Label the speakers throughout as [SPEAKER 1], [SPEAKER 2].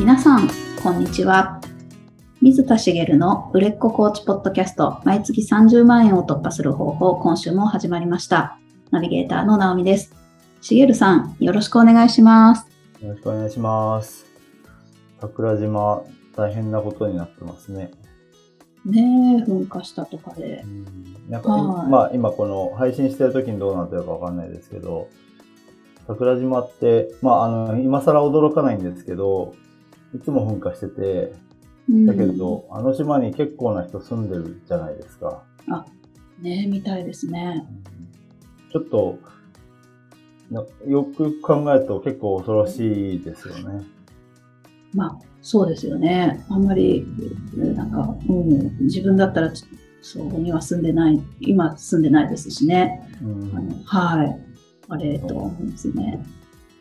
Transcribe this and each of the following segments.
[SPEAKER 1] 皆さん、こんにちは。水田茂の売れっ子コーチポッドキャスト、毎月30万円を突破する方法、今週も始まりました。ナビゲーターの直美です。茂さん、よろしくお願いします。
[SPEAKER 2] よろしくお願いします。桜島、大変なことになってますね。
[SPEAKER 1] ねえ、噴火したとかで。
[SPEAKER 2] なんか、
[SPEAKER 1] はい
[SPEAKER 2] まあ今この配信してる時にどうなってるかわかんないですけど、桜島って、まああの、今更驚かないんですけど、いつも噴火してて、だけど、あの島に結構な人住んでるじゃないですか。
[SPEAKER 1] うん、ねえ、みたいですね。
[SPEAKER 2] ちょっと、なよく考えると結構恐ろしいですよね。
[SPEAKER 1] まあ、そうですよね。あんまり、なんか、うん、自分だったら、そこには住んでない、今住んでないですしね。
[SPEAKER 2] うん
[SPEAKER 1] はい。あれと思うんですね。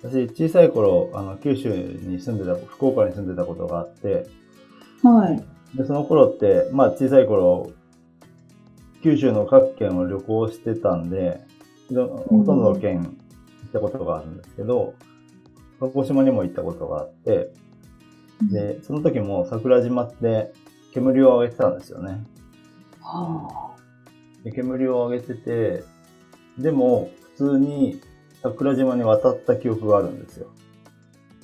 [SPEAKER 2] 私、小さい頃、あの、九州に住んでた、福岡に住んでたことがあって、
[SPEAKER 1] はい。
[SPEAKER 2] で、その頃って、まあ小さい頃、九州の各県を旅行してたんで、ほとんどの県行ったことがあるんですけど、鹿児島にも行ったことがあって、で、その時も桜島って煙を上げてたんですよね。
[SPEAKER 1] は
[SPEAKER 2] で煙を上げてて、でも普通に桜島に渡った記憶があるんですよ。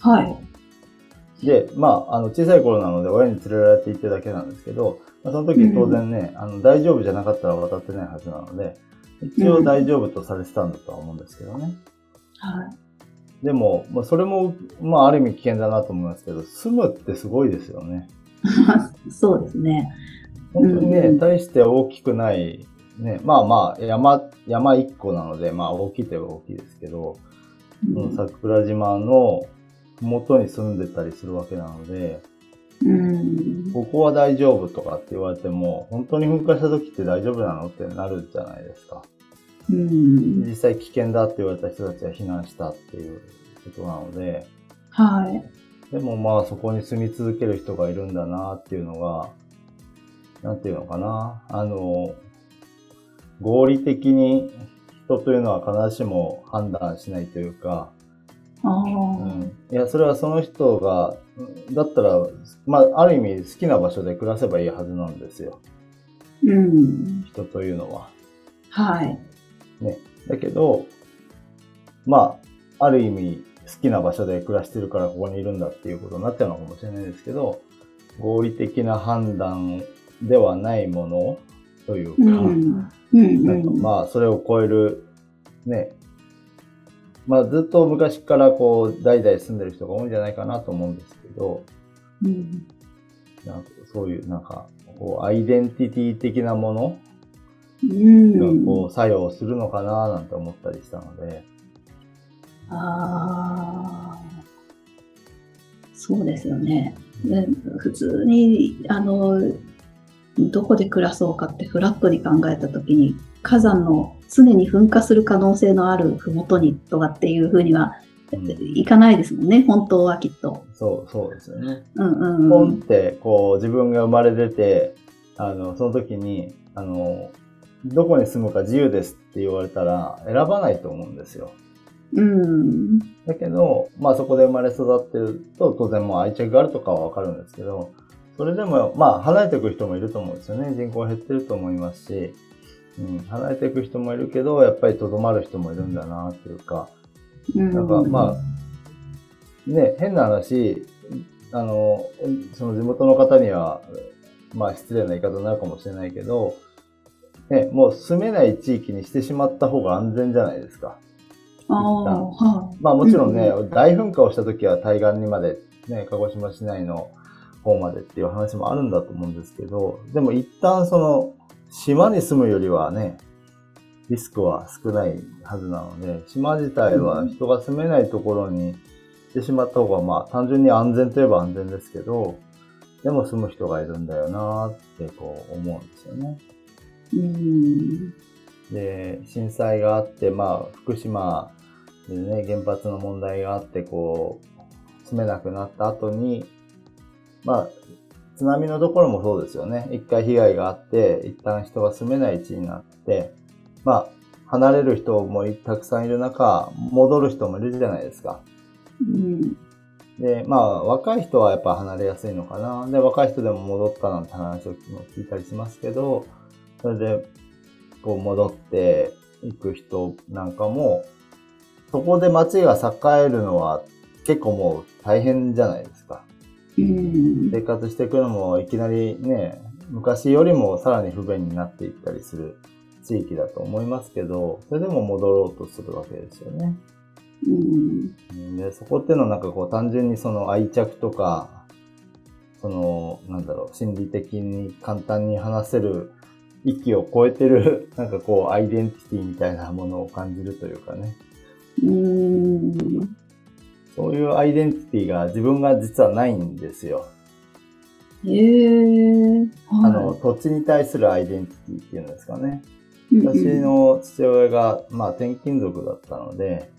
[SPEAKER 1] あ、はい。
[SPEAKER 2] で、まあ、あの、小さい頃なので親に連れられて行ってるだけなんですけど、まあ、その時当然ね、あの、大丈夫じゃなかったら渡ってないはずなので、一応大丈夫とされてたんだとは思うんですけどね。
[SPEAKER 1] はい。
[SPEAKER 2] でも、まあ、それも、まあ、ある意味危険だなと思いますけど、住むってすごいですよね。
[SPEAKER 1] そうですね。
[SPEAKER 2] 本当にね、
[SPEAKER 1] うん
[SPEAKER 2] 大して大きくない、ね、まあまあ、山、山一個なので、まあ大きいといえば大きいですけど、
[SPEAKER 1] うん
[SPEAKER 2] 桜島の元に住んでたりするわけなので、
[SPEAKER 1] うん。
[SPEAKER 2] ここは大丈夫とかって言われても、本当に噴火した時って大丈夫なのってなるじゃないですか。
[SPEAKER 1] うん。
[SPEAKER 2] 実際危険だって言われた人たちは避難したっていうことなので、
[SPEAKER 1] はい。
[SPEAKER 2] でもまあそこに住み続ける人がいるんだなっていうのが、なんていうのかな。あの、合理的に人というのは必ずしも判断しないというか、うん、いや、それはその人が、うんだったら、まあ、ある意味好きな場所で暮らせばいいはずなんですよ。
[SPEAKER 1] うん。
[SPEAKER 2] 人というのは。
[SPEAKER 1] はい。
[SPEAKER 2] ね。だけど、まあ、ある意味好きな場所で暮らしてるからここにいるんだっていうことになっちゃうのかもしれないですけど、合理的な判断ではないものというか、
[SPEAKER 1] うん。うん。
[SPEAKER 2] なんかまあ、それを超える、ね、まあ、ずっと昔からこう、代々住んでる人が多いんじゃないかなと思うんですけど、
[SPEAKER 1] うん。
[SPEAKER 2] なんかそういう、なんか、こう、アイデンティティ的なもの
[SPEAKER 1] うん。
[SPEAKER 2] がこう、作用するのかななんて思ったりしたので、
[SPEAKER 1] ああ、そうですよね。で普通に、あの、どこで暮らそうかってフラットに考えたときに、火山の常に噴火する可能性のある麓にとかっていうふうには、
[SPEAKER 2] うん
[SPEAKER 1] いかないですもんね、本当はきっと。
[SPEAKER 2] そう、そうですよね。
[SPEAKER 1] うんうん
[SPEAKER 2] ポンっ
[SPEAKER 1] うん。
[SPEAKER 2] て、こう、自分が生まれ出て、あの、その時に、あの、どこに住むか自由ですって言われたら、選ばないと思うんですよ。
[SPEAKER 1] うん。
[SPEAKER 2] だけど、まあそこで生まれ育ってると、当然もう愛着があるとかはわかるんですけど、それでも、まあ離れていく人もいると思うんですよね。人口減ってると思いますし、うん、離れていく人もいるけど、やっぱり留まる人もいるんだなっていうか、なんかまあ、ね、変な話、あの、その地元の方には、まあ失礼な言い方になるかもしれないけど、ね、もう住めない地域にしてしまった方が安全じゃないですか。
[SPEAKER 1] ああ、はい。
[SPEAKER 2] まあもちろんね、
[SPEAKER 1] う
[SPEAKER 2] 大噴火をした時は対岸にまで、ね、鹿児島市内の方までっていう話もあるんだと思うんですけど、でも一旦その、島に住むよりはね、リスクは少ないはずなので、島自体は人が住めないところにしてしまった方が、まあ単純に安全といえば安全ですけど、でも住む人がいるんだよなってこう思うんですよね。
[SPEAKER 1] うん。
[SPEAKER 2] で、震災があって、まあ、福島でね、原発の問題があって、こう、住めなくなった後に、まあ、津波のところもそうですよね。一回被害があって、一旦人が住めない地になって、まあ、離れる人もたくさんいる中、戻る人もいるじゃないですか。
[SPEAKER 1] うん。
[SPEAKER 2] で、まあ、若い人はやっぱ離れやすいのかな。で、若い人でも戻ったなんて話を聞いたりしますけど、それで、こう戻っていく人なんかも、そこで街が栄えるのは結構もう大変じゃないです。生活していくのもいきなりね、昔よりもさらに不便になっていったりする地域だと思いますけど、それでも戻ろうとするわけですよね。
[SPEAKER 1] うん、
[SPEAKER 2] でそこっていうのはなんかこう単純にその愛着とか、その、なんだろう、心理的に簡単に話せる域を超えてる、なんかこう、アイデンティティみたいなものを感じるというかね。
[SPEAKER 1] うん。
[SPEAKER 2] そういうアイデンティティが自分が実はないんですよ。
[SPEAKER 1] へえー。
[SPEAKER 2] あの、土地に対するアイデンティティっていうんですかね。私の父親が、まあ、転勤族だったので、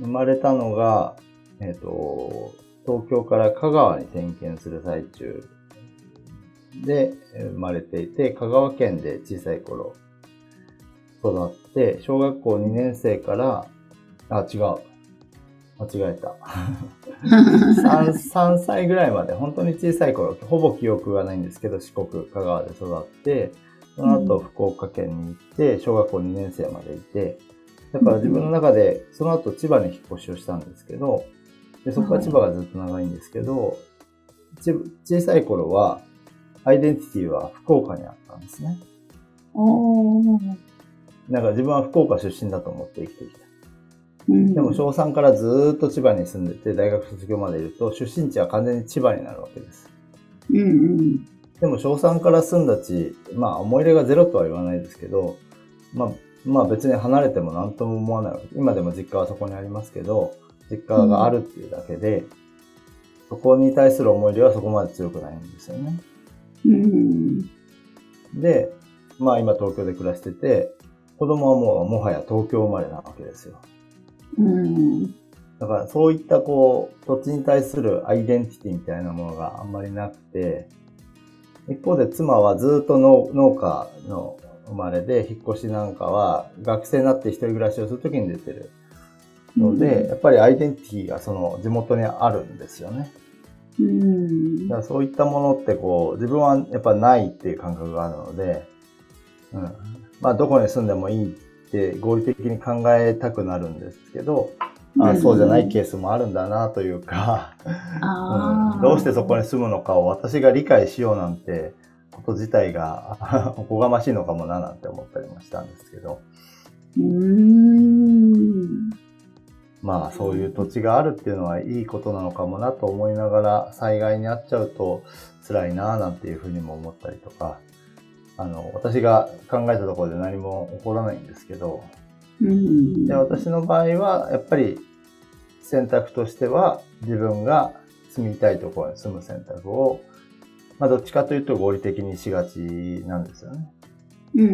[SPEAKER 2] 生まれたのが、えっ、ー、と、東京から香川に転勤する最中で生まれていて、香川県で小さい頃育って、小学校2年生から、あ、違う。間違えた。3, 3歳ぐらいまで、本当に小さい頃、ほぼ記憶がないんですけど、四国、香川で育って、その後福岡県に行って、小学校2年生までいて、だから自分の中で、その後千葉に引っ越しをしたんですけど、でそこから千葉がずっと長いんですけど、小さい頃は、アイデンティティは福岡にあったんですね。だから自分は福岡出身だと思って生きてきた。でも小3からずっと千葉に住んでて、大学卒業までいると、出身地は完全に千葉になるわけです。
[SPEAKER 1] うんうん、
[SPEAKER 2] でも小3から住んだ地、まあ思い入れがゼロとは言わないですけど、まあ、まあ別に離れても何とも思わないわけ今でも実家はそこにありますけど、実家があるっていうだけで、うん、そこに対する思い入れはそこまで強くないんですよね。
[SPEAKER 1] うん、
[SPEAKER 2] で、まあ今東京で暮らしてて、子供はもうもはや東京生まれなわけですよ。
[SPEAKER 1] うん。
[SPEAKER 2] だからそういったこう、土地に対するアイデンティティみたいなものがあんまりなくて、一方で妻はずっと農農家の生まれで、引っ越しなんかは学生になって一人暮らしをするときに出てるので、うん、やっぱりアイデンティティがその地元にあるんですよね。
[SPEAKER 1] うん、
[SPEAKER 2] だからそういったものってこう、自分はやっぱないっていう感覚があるので、うん。まあどこに住んでもいいって合理的に考えたくなるんですけど、あそうじゃないケースもあるんだなというか うん、どうしてそこに住むのかを私が理解しようなんてこと自体が おこがましいのかもななんて思ったりもしたんですけど。
[SPEAKER 1] うん。
[SPEAKER 2] まあそういう土地があるっていうのはいいことなのかもなと思いながら災害に遭っちゃうと辛いななんていうふうにも思ったりとかあの、私が考えたところで何も起こらないんですけど、
[SPEAKER 1] うん、
[SPEAKER 2] で私の場合は、やっぱり選択としては自分が住みたいところに住む選択を、まあどっちかというと合理的にしがちなんですよね。
[SPEAKER 1] うん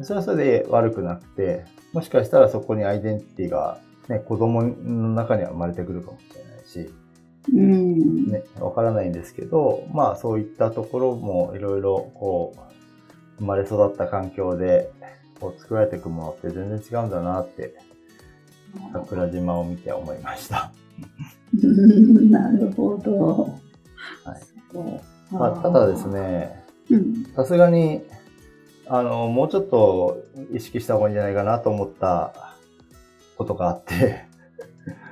[SPEAKER 1] うん、
[SPEAKER 2] それはそれで悪くなくて、もしかしたらそこにアイデンティティが、ね、子供の中には生まれてくるかもしれないし、
[SPEAKER 1] うん、
[SPEAKER 2] ね、わからないんですけど、まあそういったところもいろいろこう、生まれ育った環境でこう作られていくものって全然違うんだなって、桜島を見て思いました。
[SPEAKER 1] なるほど。
[SPEAKER 2] はい。まあ、ただですね、さす
[SPEAKER 1] が
[SPEAKER 2] に、あの、もうちょっと意識した方がいいんじゃないかなと思ったことがあって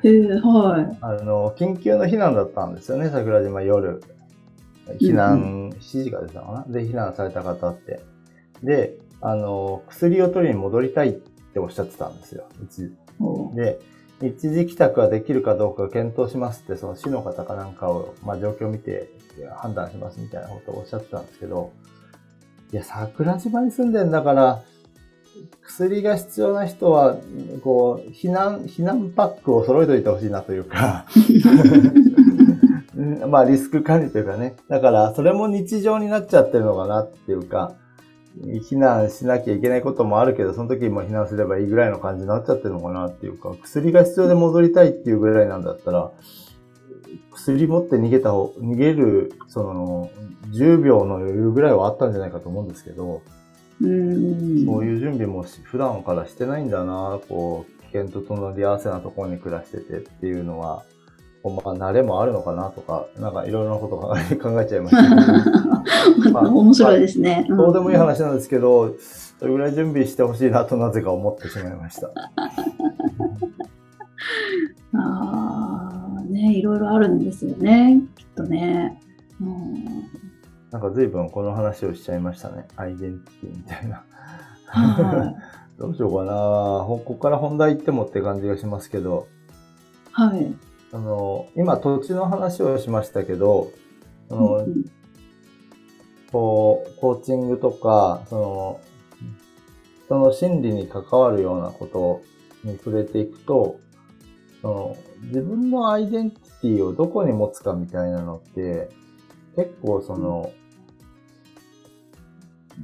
[SPEAKER 1] えー、はい。
[SPEAKER 2] あの、緊急の避難だったんですよね、桜島夜。避難、7時からでしたかなで、避難された方って。で、あの、薬を取りに戻りたいっておっしゃってたんですよ。で、一時帰宅ができるかどうか検討しますって、その市の方かなんかを、まあ状況を見て判断しますみたいなことをおっしゃってたんですけど、いや、桜島に住んでんだから、薬が必要な人は、こう、避難、避難パックを揃えといてほしいなというか まあリスク管理というかね。だから、それも日常になっちゃってるのかなっていうか、避難しなきゃいけないこともあるけど、その時にも避難すればいいぐらいの感じになっちゃってるのかなっていうか、薬が必要で戻りたいっていうぐらいなんだったら、薬持って逃げた方、逃げる、その、10秒の余裕ぐらいはあったんじゃないかと思うんですけど、
[SPEAKER 1] うん。
[SPEAKER 2] そういう準備も普段からしてないんだな、こう、危険と隣り合わせなところに暮らしててっていうのは、まあ、慣れもあるのかなとか、なんかいろいろなことを 考えちゃいました
[SPEAKER 1] まあ、面白いですね。
[SPEAKER 2] どうでもいい話なんですけど、それぐらい準備してほしいなとなぜか思ってしまいました。
[SPEAKER 1] ああ、ね、いろいろあるんですよね、きっとね。うん、
[SPEAKER 2] なんか随分この話をしちゃいましたね。アイデンティティみたいな。はい、どうしようかな。ここから本題行ってもって感じがしますけど。
[SPEAKER 1] はい。
[SPEAKER 2] あの、今土地の話をしましたけど、その、うん、こう、コーチングとか、その、人の心理に関わるようなことに触れていくと、その、自分のアイデンティティをどこに持つかみたいなのって、結構その、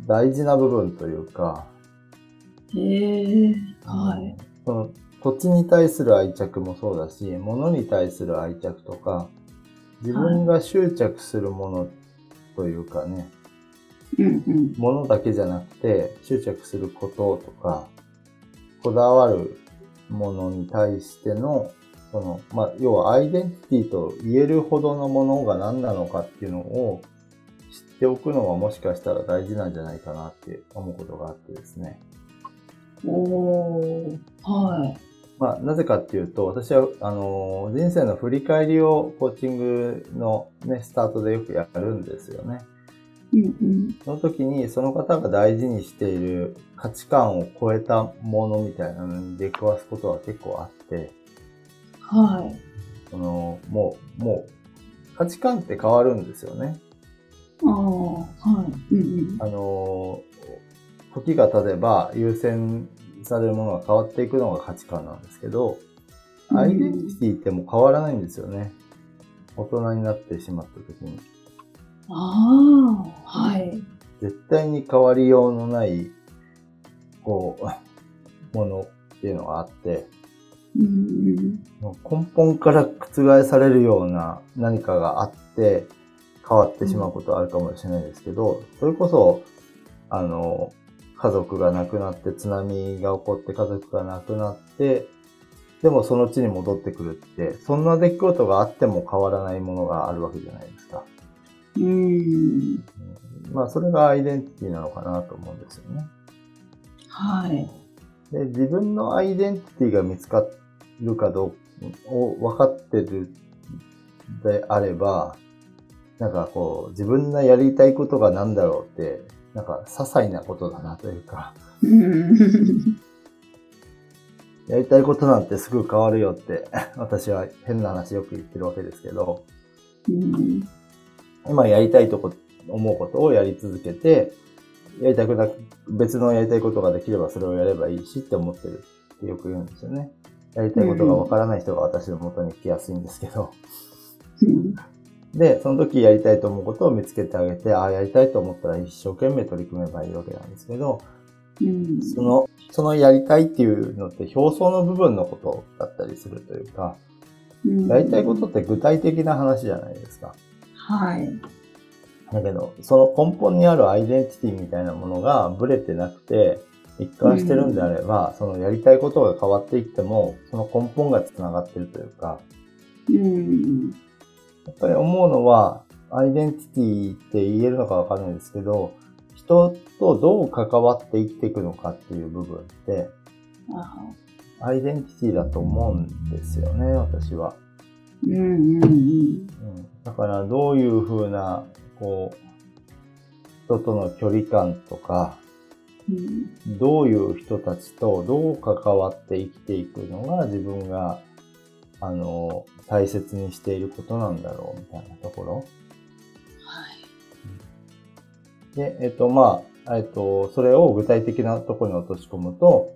[SPEAKER 2] 大事な部分というか、
[SPEAKER 1] へえ、はい。
[SPEAKER 2] その土地に対する愛着もそうだし、物に対する愛着とか、自分が執着するものというかね、
[SPEAKER 1] うんうん、
[SPEAKER 2] 物だけじゃなくて執着することとか、こだわるものに対しての、その、まあ、要はアイデンティティと言えるほどのものが何なのかっていうのを知っておくのはもしかしたら大事なんじゃないかなって思うことがあってですね。
[SPEAKER 1] おー、はい。
[SPEAKER 2] まあ、なぜかっていうと、私は、あの、人生の振り返りをコーチングのね、スタートでよくやるんですよね。
[SPEAKER 1] うんうん、
[SPEAKER 2] その時に、その方が大事にしている価値観を超えたものみたいなのに出くわすことは結構あって、
[SPEAKER 1] はい。
[SPEAKER 2] その、もう、もう、価値観って変わるんですよね。
[SPEAKER 1] ああ、はい。うんうん、
[SPEAKER 2] あの、時が経てば優先されるものが変わっていくのが価値観なんですけど、アイデンティティってもう変わらないんですよね。大人になってしまった時に。
[SPEAKER 1] ああ、はい。
[SPEAKER 2] 絶対に変わりようのない、こう、ものっていうのがあって、
[SPEAKER 1] うん、
[SPEAKER 2] 根本から覆されるような何かがあって変わってしまうことはあるかもしれないですけど、それこそ、あの、家族が亡くなって津波が起こって家族が亡くなって、でもその地に戻ってくるって、そんな出来事があっても変わらないものがあるわけじゃないですか。
[SPEAKER 1] うん。
[SPEAKER 2] まあそれがアイデンティティなのかなと思うんですよね。
[SPEAKER 1] はい。
[SPEAKER 2] で、自分のアイデンティティが見つかるかどうを分かってるであれば、なんかこう、自分のやりたいことが何だろうって、なんか、些細なことだなというか。やりたいことなんてすぐ変わるよって、私は変な話よく言ってるわけですけど、今やりたいとこ、思うことをやり続けて、やりたくなく、別のやりたいことができればそれをやればいいしって思ってるってよく言うんですよね。やりたいことがわからない人が私の元に来やすいんですけど、で、その時やりたいと思うことを見つけてあげて、ああ、やりたいと思ったら一生懸命取り組めばいいわけなんですけど、
[SPEAKER 1] うん、
[SPEAKER 2] その、そのやりたいっていうのって表層の部分のことだったりするというか、うん、やりたいことって具体的な話じゃないですか。
[SPEAKER 1] はい。
[SPEAKER 2] だけど、その根本にあるアイデンティティみたいなものがブレてなくて、一貫してるんであれば、うん、そのやりたいことが変わっていっても、その根本が繋がってるというか、
[SPEAKER 1] うん、
[SPEAKER 2] やっぱり思うのは、アイデンティティって言えるのかわかんないですけど、人とどう関わって生きていくのかっていう部分って、アイデンティティだと思うんですよね、私は。
[SPEAKER 1] うんうんうん、
[SPEAKER 2] だからどういうふうな、こう、人との距離感とか、
[SPEAKER 1] うん、
[SPEAKER 2] どういう人たちとどう関わって生きていくのが自分があの、大切にしていることなんだろうみたいなところ。
[SPEAKER 1] は
[SPEAKER 2] い。で、えっと、まあ、えっと、それを具体的なところに落とし込むと、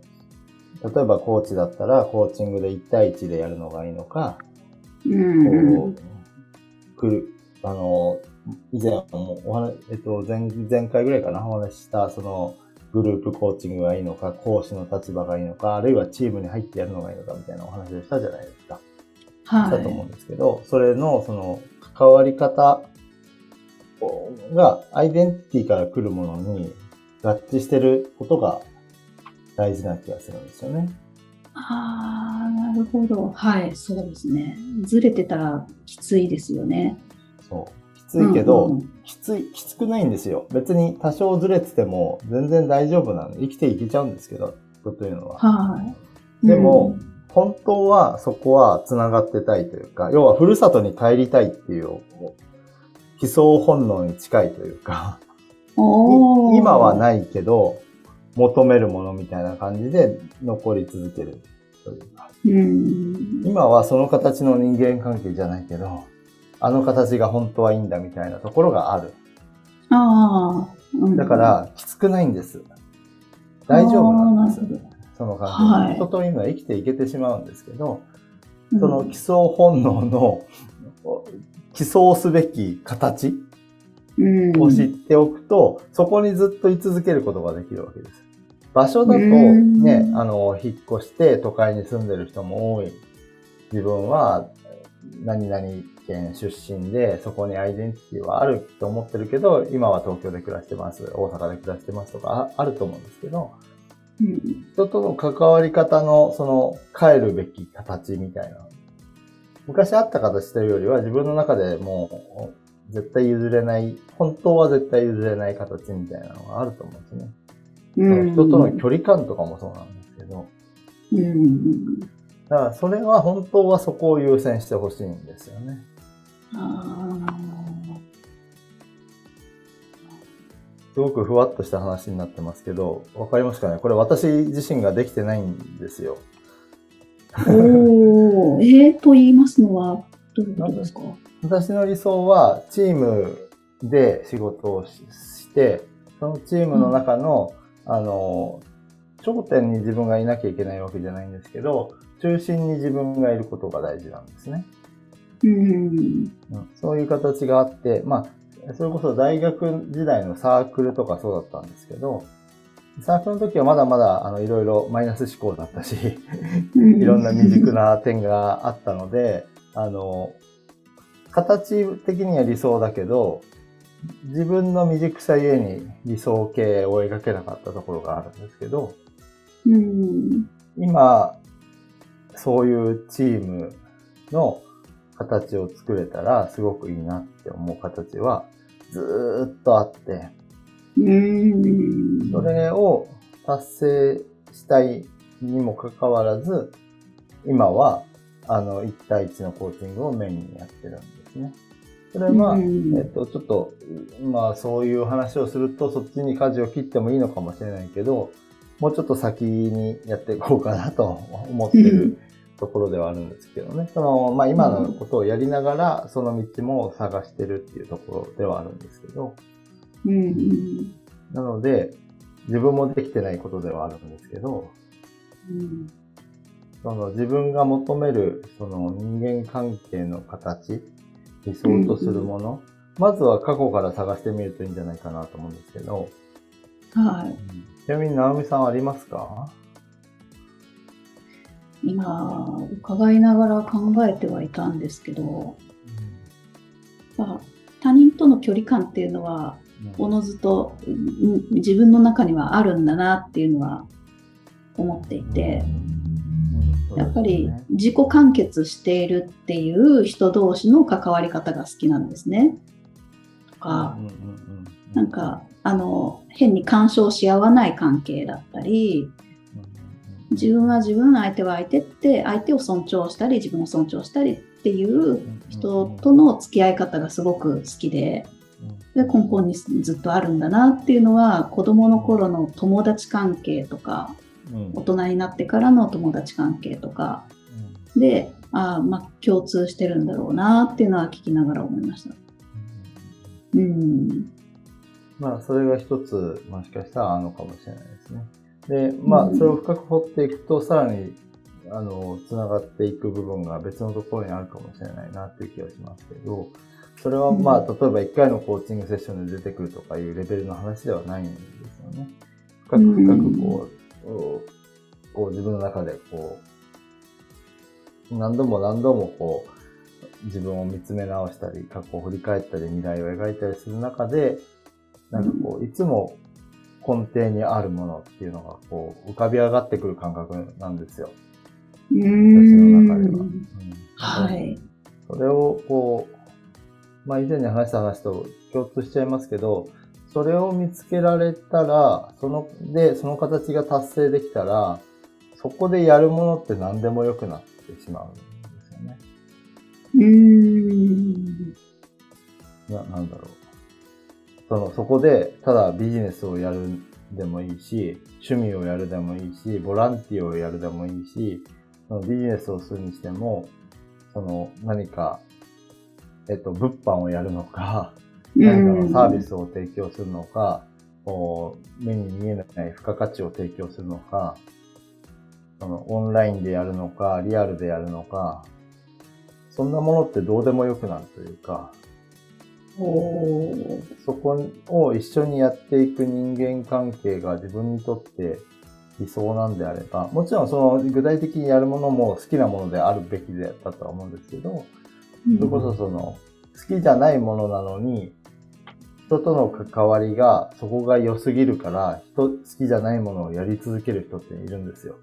[SPEAKER 2] 例えばコーチだったら、コーチングで1対1でやるのがいいのか、
[SPEAKER 1] うん、こ
[SPEAKER 2] う、来る、あの、以前もお話、えっと、前、前回ぐらいかな、お話した、その、グループコーチングがいいのか、講師の立場がいいのか、あるいはチームに入ってやるのがいいのかみたいなお話をしたじゃないですか。
[SPEAKER 1] はい。
[SPEAKER 2] だと思うんですけど、それの、その、関わり方が、アイデンティティから来るものに合致してることが大事な気がするんですよね。
[SPEAKER 1] ああ、なるほど。はい、そうですね。ずれてたらきついですよね。
[SPEAKER 2] そう。きついけど、
[SPEAKER 1] うんうん
[SPEAKER 2] きつい、きつくないんですよ。別に多少ずれてても全然大丈夫なの。生きていけちゃうんですけど、人というのは。
[SPEAKER 1] はい。
[SPEAKER 2] でも、本当はそこは繋がってたいというか、要はふるさとに帰りたいっていう、悲壮本能に近いというか、今はないけど、求めるものみたいな感じで残り続けるというか、
[SPEAKER 1] うん。
[SPEAKER 2] 今はその形の人間関係じゃないけど、あの形が本当はいいんだみたいなところがある。
[SPEAKER 1] ああ、うん
[SPEAKER 2] だから、きつくないんです。大丈夫なんです。その感じ。
[SPEAKER 1] はい
[SPEAKER 2] 人と今生きていけてしまうんですけど、
[SPEAKER 1] ど
[SPEAKER 2] その基礎本能の 基礎すべき形
[SPEAKER 1] うん
[SPEAKER 2] を知っておくと、そこにずっと居続けることができるわけです。場所だと
[SPEAKER 1] うん
[SPEAKER 2] ね、あの、引っ越して都会に住んでる人も多い。自分は何々県出身で、そこにアイデンティティはあると思ってるけど、今は東京で暮らしてます、大阪で暮らしてますとかああると思うんですけど、
[SPEAKER 1] うん
[SPEAKER 2] 人との関わり方の、その、変えるべき形みたいな。昔あった形というよりは、自分の中でもう、絶対譲れない、本当は絶対譲れない形みたいなのがあると思うんですね。
[SPEAKER 1] うん
[SPEAKER 2] 人との距離感とかもそうなんですけど、
[SPEAKER 1] うん。
[SPEAKER 2] だからそれは本当はそこを優先してほしいんですよね。
[SPEAKER 1] あ
[SPEAKER 2] すごくふわっとした話になってますけど、わかりますかね？これ私自身ができてないんですよ。
[SPEAKER 1] ーおー、えー、と言いますのは、どういうことですか？
[SPEAKER 2] 私の理想はチームで仕事をしして、そのチームの中の、あの、頂点に自分がいなきゃいけないわけじゃないんですけど、中心に自分がいることが大事なんですね。
[SPEAKER 1] うん。
[SPEAKER 2] うんそういう形があって、まあ、それこそ大学時代のサークルとかそうだったんですけど、サークルの時はまだまだ、あの、いろいろマイナス思考だったし、いろんな未熟な点があったので、あの、形的には理想だけど、自分の未熟さゆえに理想形を描けなかったところがあるんですけど、
[SPEAKER 1] うん。
[SPEAKER 2] 今、そういうチームの形を作れたらすごくいいなって思う形はずーっとあって、
[SPEAKER 1] うん。
[SPEAKER 2] それを達成したいにもかかわらず、今は、あの、1対1のコーチングをメインにやってるんですね。それは、
[SPEAKER 1] うん
[SPEAKER 2] えっと、ちょっと、まあ、そういう話をすると、そっちに舵を切ってもいいのかもしれないけど、もうちょっと先にやっていこうかなと思ってるところではあるんですけどね。その、まあ、今のことをやりながら、その道も探してるっていうところではあるんですけど、
[SPEAKER 1] うん。
[SPEAKER 2] なので、自分もできてないことではあるんですけど、
[SPEAKER 1] うん。
[SPEAKER 2] その自分が求めるその人間関係の形、理想とするもの、まずは過去から探してみるといいんじゃないかなと思うんですけど、
[SPEAKER 1] はい。
[SPEAKER 2] ちなみに直美さんありますか？
[SPEAKER 1] 今、伺いながら考えてはいたんですけど、まあ他人との距離感っていうのは、おのずとうん自分の中にはあるんだなっていうのは思っていて、やっぱり自己完結しているっていう人同士の関わり方が好きなんですね。とか、なんか、あの、変に干渉し合わない関係だったり、自分は自分、相手は相手って、相手を尊重したり、自分を尊重したりっていう人との付き合い方がすごく好きで、で根本にずっとあるんだなっていうのは、子供の頃の友達関係とか、大人になってからの友達関係とかで、ああ、まあ共通してるんだろうなっていうのは聞きながら思いました。うん。
[SPEAKER 2] まあ、それが一つ、もしかしたらあるのかもしれないですね。で、まあ、それを深く掘っていくと、さらに、あの、繋がっていく部分が別のところにあるかもしれないなっていう気がしますけど、それはまあ、例えば1回のコーチングセッションで出てくるとかいうレベルの話ではないんですよね。深く深くこう、こう自分の中でこう、何度も何度もこう、自分を見つめ直したり、過去を振り返ったり、未来を描いたりする中で、なんかこう、いつも根底にあるものっていうのがこう、浮かび上がってくる感覚なんですよ。
[SPEAKER 1] う
[SPEAKER 2] 私の中では。
[SPEAKER 1] ん。
[SPEAKER 2] うん
[SPEAKER 1] はい。
[SPEAKER 2] それをこう、まあ以前に話した話と共通しちゃいますけど、それを見つけられたら、その、で、その形が達成できたら、そこでやるものって何でも良くなってしまうんですよね。
[SPEAKER 1] うーん。
[SPEAKER 2] な、なんだろう。その、そこで、ただビジネスをやるでもいいし、趣味をやるでもいいし、ボランティアをやるでもいいし、そのビジネスをするにしても、その、何か、えっと、物販をやるのか、何かのサービスを提供するのか、こう目に見えない付加価値を提供するのか、そのオンラインでやるのか、リアルでやるのか、そんなものってどうでもよくなるというか、そこを一緒にやっていく人間関係が自分にとって理想なんであれば、もちろんその具体的にやるものも好きなものであるべきだったとは思うんですけど、それこそその、好きじゃないものなのに、人との関わりが、そこが良すぎるから、人、好きじゃないものをやり続ける人っているんですよ。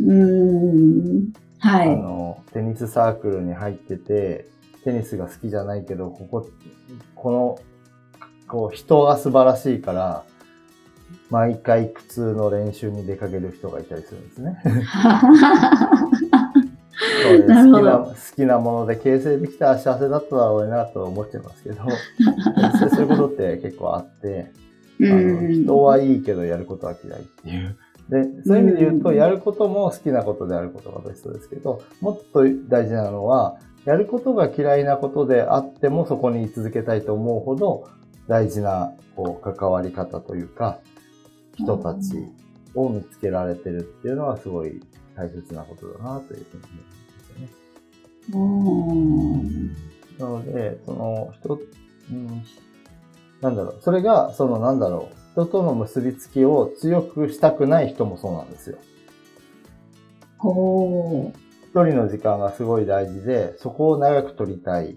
[SPEAKER 1] うーん。は
[SPEAKER 2] あ
[SPEAKER 1] い。
[SPEAKER 2] の、テニスサークルに入ってて、テニスが好きじゃないけど、ここ、この、こう、人が素晴らしいから、毎回苦痛の練習に出かける人がいたりするんですね。そうです
[SPEAKER 1] なるほど
[SPEAKER 2] 好きな好きなもので形成できたら幸せだっただろうなと思っちゃいますけど、そういうことって結構あって、
[SPEAKER 1] う
[SPEAKER 2] あの
[SPEAKER 1] ん。
[SPEAKER 2] 人はいいけどやることは嫌いっていう。で、そういう意味で言うと、
[SPEAKER 1] うん
[SPEAKER 2] やることも好きなことであることがベストですけど、もっと大事なのは、やることが嫌いなことであってもそこに居続けたいと思うほど大事なこう関わり方というか、人たちを見つけられてるっていうのはすごい大切なことだなというふうに思うんですよね。なので、その人、うん、なんだろう、それが、そのなんだろう、人との結びつきを強くしたくない人もそうなんですよ。
[SPEAKER 1] おー
[SPEAKER 2] 一人の時間がすごい大事で、そこを長く取りたい。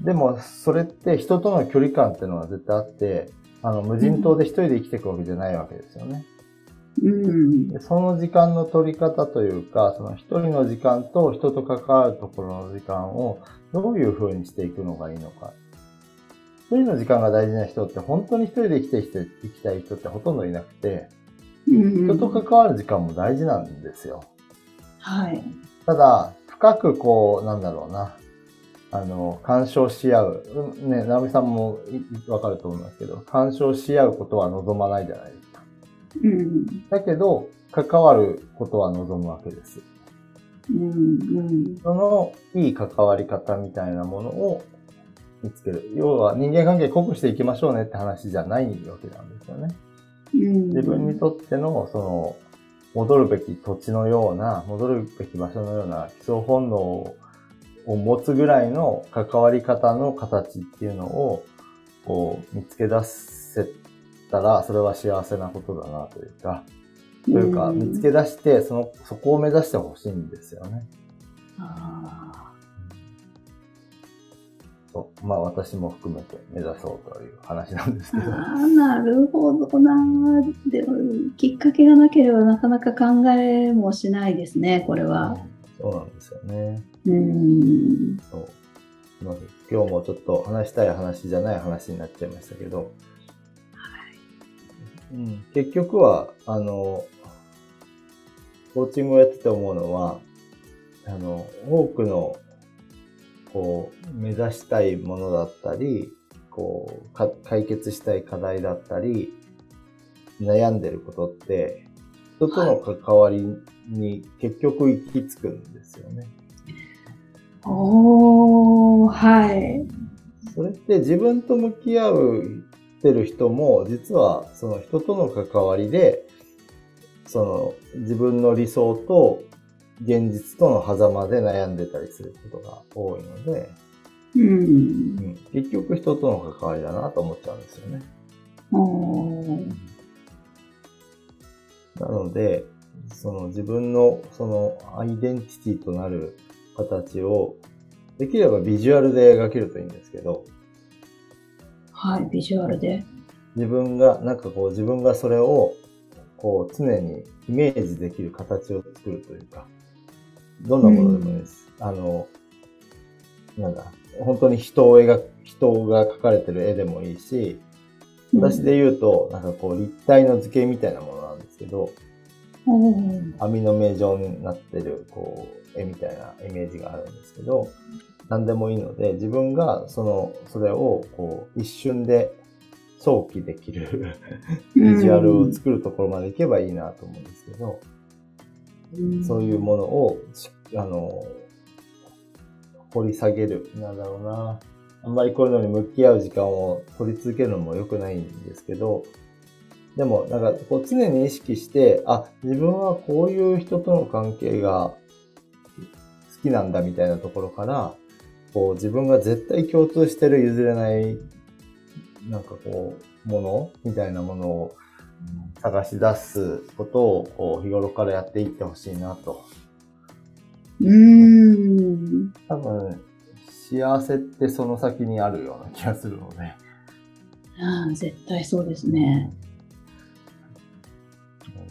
[SPEAKER 2] でも、それって人との距離感っていうのは絶対あって、あの、無人島で一人で生きていくわけじゃないわけですよね。
[SPEAKER 1] うん。
[SPEAKER 2] でその時間の取り方というか、その一人の時間と人と関わるところの時間をどういう風にしていくのがいいのか。一人の時間が大事な人って本当に一人で生きてきて生きたい人ってほとんどいなくて、
[SPEAKER 1] うん
[SPEAKER 2] 人と関わる時間も大事なんですよ。
[SPEAKER 1] はい。
[SPEAKER 2] ただ、深くこう、なんだろうな。あの、干渉し合う。うんね、直美さんもいわかると思いますけど、干渉し合うことは望まないじゃないですか。
[SPEAKER 1] うん。
[SPEAKER 2] だけど、関わることは望むわけです。
[SPEAKER 1] うん。うん。
[SPEAKER 2] そのいい関わり方みたいなものを見つける。要は人間関係濃くしていきましょうねって話じゃないわけなんですよね。
[SPEAKER 1] うん。
[SPEAKER 2] 自分にとっての、その、戻るべき土地のような、戻るべき場所のような基礎本能を持つぐらいの関わり方の形っていうのを、こう、見つけ出せたら、それは幸せなことだなというか、というか、見つけ出して、その、そこを目指してほしいんですよね。
[SPEAKER 1] あ
[SPEAKER 2] そう。まあ私も含めて目指そうという話なんですけど。
[SPEAKER 1] ーあー、なるほどな。でも、きっかけがなければなかなか考えもしないですね、これは。
[SPEAKER 2] そうなんですよね。
[SPEAKER 1] うん。
[SPEAKER 2] そう。まず今日もちょっと話したい話じゃない話になっちゃいましたけど、うん、結局は、あの、コーチングをやってて思うのは、あの、多くの、こう、目指したいものだったり、こう、か解決したい課題だったり、悩んでることって、人との関わりに結局行き着くんですよね。
[SPEAKER 1] おー、はい。
[SPEAKER 2] それって自分と向き合うってる人も、実はその人との関わりで、その自分の理想と現実との狭間で悩んでたりすることが多いので、
[SPEAKER 1] うん。
[SPEAKER 2] うん、結局人との関わりだなと思っちゃうんですよね。なので、その自分のそのアイデンティティとなる形を、できればビジュアルで描けるといいんですけど、
[SPEAKER 1] はい、ビジュアルで。
[SPEAKER 2] 自分が、なんかこう自分がそれを、こう、常にイメージできる形を作るというか、どんなものでもいいです。あの、なんだ、本当に人を描く、人が描かれてる絵でもいいし、私で言うと、なんかこう、立体の図形みたいなものなんですけど、網の目状になってる、こう、絵みたいなイメージがあるんですけど、何でもいいので、自分がその、それを、こう、一瞬で想起できる ビジュアルを作るところまでいけばいいなと思うんですけど、そういうものを、あの、掘り下げる。なんだろうな。あんまりこういうのに向き合う時間を取り続けるのも良くないんですけど、でも、なんか、こう常に意識して、あ、自分はこういう人との関係が好きなんだみたいなところから、こう自分が絶対共通してる譲れない、なんかこう、ものみたいなものを探し出すことを、日頃からやっていってほしいなと。
[SPEAKER 1] うーん。
[SPEAKER 2] 多分、幸せってその先にあるような気がするので。
[SPEAKER 1] ああ、絶対そうですね。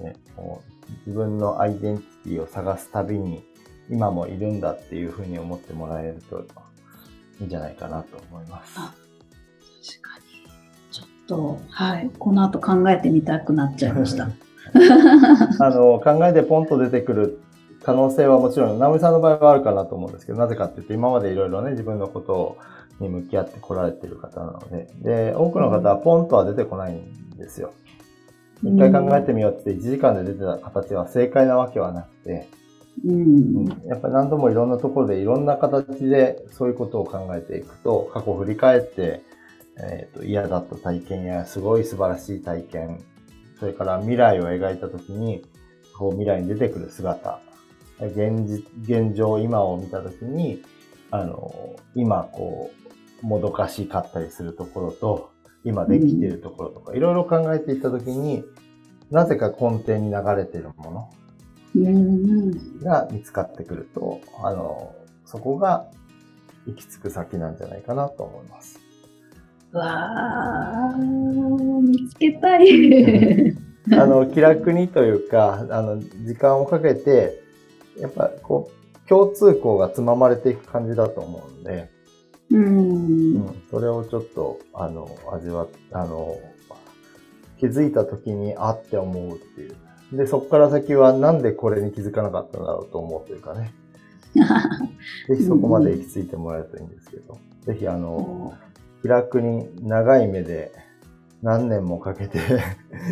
[SPEAKER 2] ねこう自分のアイデンティティを探すたびに、今もいるんだっていうふうに思ってもらえるといいんじゃないかなと思います。
[SPEAKER 1] と、はい。この後考えてみたくなっちゃいました。
[SPEAKER 2] あの、考えてポンと出てくる可能性はもちろん、直美さんの場合はあるかなと思うんですけど、なぜかっていうと、今までいろいろね、自分のことに向き合ってこられてる方なので、で、多くの方はポンとは出てこないんですよ。一回考えてみようって1時間で出てた形は正解なわけはなくて、
[SPEAKER 1] うん。
[SPEAKER 2] やっぱり何度もいろんなところでいろんな形でそういうことを考えていくと、過去を振り返って、えーと嫌だった体験やすごい素晴らしい体験、それから未来を描いたときに、こう未来に出てくる姿、現実、現状、今を見たときに、あの、今こう、もどかしかったりするところと、今できているところとか、いろいろ考えていったときに、なぜか根底に流れているもの、
[SPEAKER 1] うん。
[SPEAKER 2] が見つかってくると、あの、そこが行き着く先なんじゃないかなと思います。
[SPEAKER 1] わあ、見つけたい。
[SPEAKER 2] あの、気楽にというか、あの、時間をかけて、やっぱこう、共通項がつままれていく感じだと思うので、
[SPEAKER 1] う。
[SPEAKER 2] うんん、それをちょっと、あの、味わっ、あの、気づいた時に、あって思うっていう。で、そこから先はなんでこれに気づかなかったんだろうと思うというかね。ぜひそこまで行き着いてもらえるといいんですけど、ぜひあの、気楽に長い目で何年もかけて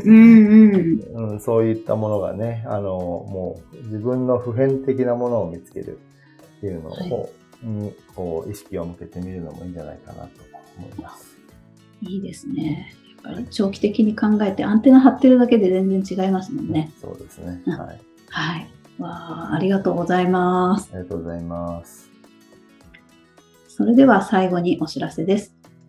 [SPEAKER 1] うんうん。
[SPEAKER 2] うん、そういったものがね、あの、もう自分の普遍的なものを見つけるっていうのを、
[SPEAKER 1] はい
[SPEAKER 2] にこう意識を向けてみるのもいいんじゃないかなと思います。
[SPEAKER 1] いいですね。やっぱり長期的に考えてアンテナ張ってるだけで全然違いますもんね。
[SPEAKER 2] そうですね。
[SPEAKER 1] うん
[SPEAKER 2] はい。
[SPEAKER 1] はい。わあ、ありがとうございます。
[SPEAKER 2] ありがとうございます。
[SPEAKER 1] それでは最後にお知らせです。